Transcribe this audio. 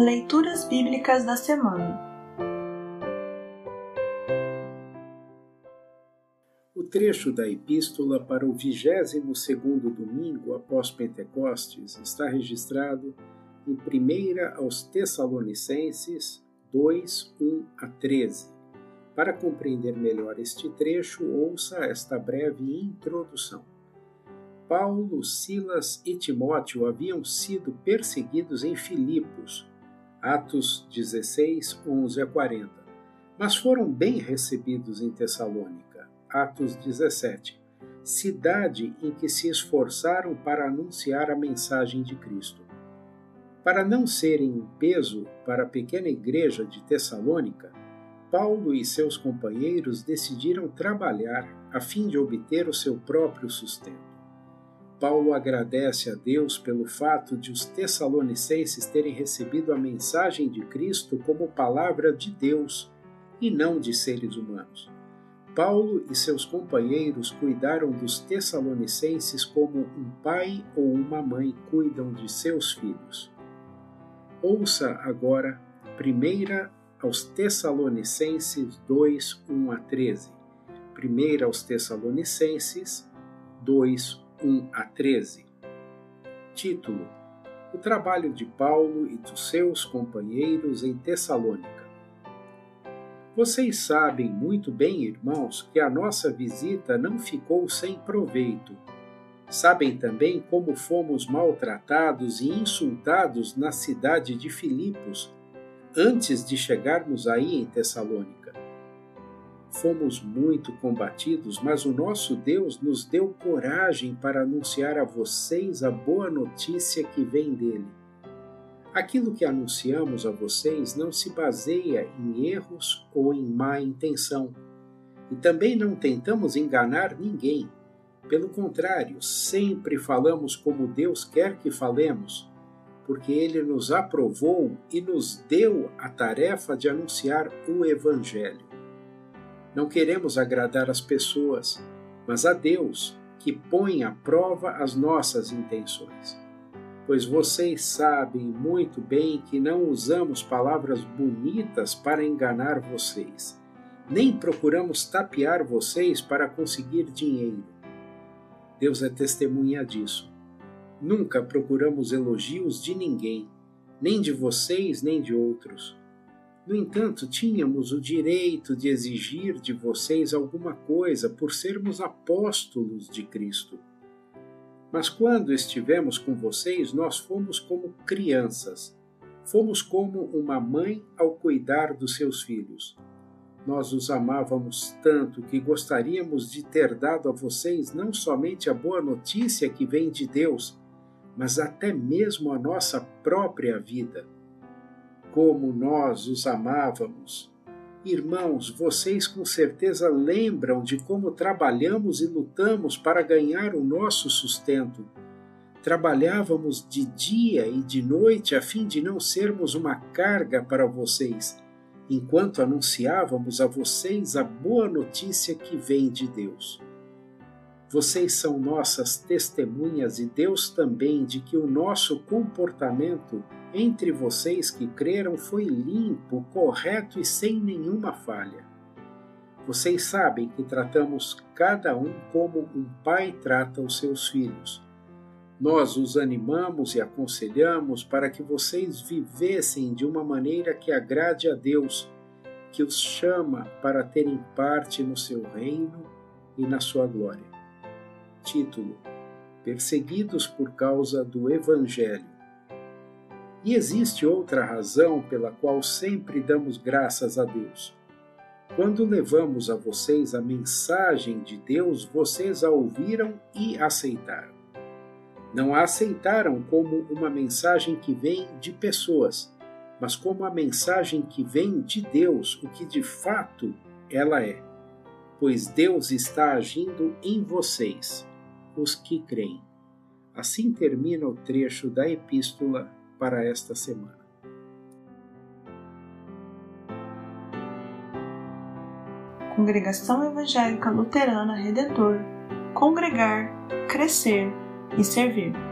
Leituras Bíblicas da Semana O trecho da Epístola para o 22 domingo após Pentecostes está registrado em 1 aos Tessalonicenses 2, 1 a 13. Para compreender melhor este trecho, ouça esta breve introdução. Paulo, Silas e Timóteo haviam sido perseguidos em Filipos, Atos 16, 11 a 40, mas foram bem recebidos em Tessalônica, Atos 17, cidade em que se esforçaram para anunciar a mensagem de Cristo. Para não serem um peso para a pequena igreja de Tessalônica, Paulo e seus companheiros decidiram trabalhar a fim de obter o seu próprio sustento. Paulo agradece a Deus pelo fato de os tessalonicenses terem recebido a mensagem de Cristo como palavra de Deus e não de seres humanos. Paulo e seus companheiros cuidaram dos tessalonicenses como um pai ou uma mãe cuidam de seus filhos. Ouça agora 1 aos Tessalonicenses 2, 1 a 13. 1 aos Tessalonicenses 2, 1 a 13. Título: O trabalho de Paulo e dos seus companheiros em Tessalônica. Vocês sabem muito bem, irmãos, que a nossa visita não ficou sem proveito. Sabem também como fomos maltratados e insultados na cidade de Filipos, antes de chegarmos aí em Tessalônica fomos muito combatidos, mas o nosso Deus nos deu coragem para anunciar a vocês a boa notícia que vem dele. Aquilo que anunciamos a vocês não se baseia em erros ou em má intenção. E também não tentamos enganar ninguém. Pelo contrário, sempre falamos como Deus quer que falemos, porque Ele nos aprovou e nos deu a tarefa de anunciar o Evangelho. Não queremos agradar as pessoas, mas a Deus, que põe à prova as nossas intenções. Pois vocês sabem muito bem que não usamos palavras bonitas para enganar vocês, nem procuramos tapear vocês para conseguir dinheiro. Deus é testemunha disso. Nunca procuramos elogios de ninguém, nem de vocês, nem de outros no entanto, tínhamos o direito de exigir de vocês alguma coisa por sermos apóstolos de Cristo. Mas quando estivemos com vocês, nós fomos como crianças. Fomos como uma mãe ao cuidar dos seus filhos. Nós os amávamos tanto que gostaríamos de ter dado a vocês não somente a boa notícia que vem de Deus, mas até mesmo a nossa própria vida como nós os amávamos. Irmãos, vocês com certeza lembram de como trabalhamos e lutamos para ganhar o nosso sustento. Trabalhávamos de dia e de noite a fim de não sermos uma carga para vocês, enquanto anunciávamos a vocês a boa notícia que vem de Deus. Vocês são nossas testemunhas e Deus também de que o nosso comportamento entre vocês que creram foi limpo, correto e sem nenhuma falha. Vocês sabem que tratamos cada um como um pai trata os seus filhos. Nós os animamos e aconselhamos para que vocês vivessem de uma maneira que agrade a Deus, que os chama para terem parte no seu reino e na sua glória. Título: Perseguidos por causa do Evangelho e existe outra razão pela qual sempre damos graças a Deus. Quando levamos a vocês a mensagem de Deus, vocês a ouviram e aceitaram. Não a aceitaram como uma mensagem que vem de pessoas, mas como a mensagem que vem de Deus, o que de fato ela é. Pois Deus está agindo em vocês, os que creem. Assim termina o trecho da epístola para esta semana. Congregação Evangélica Luterana Redentor Congregar, Crescer e Servir.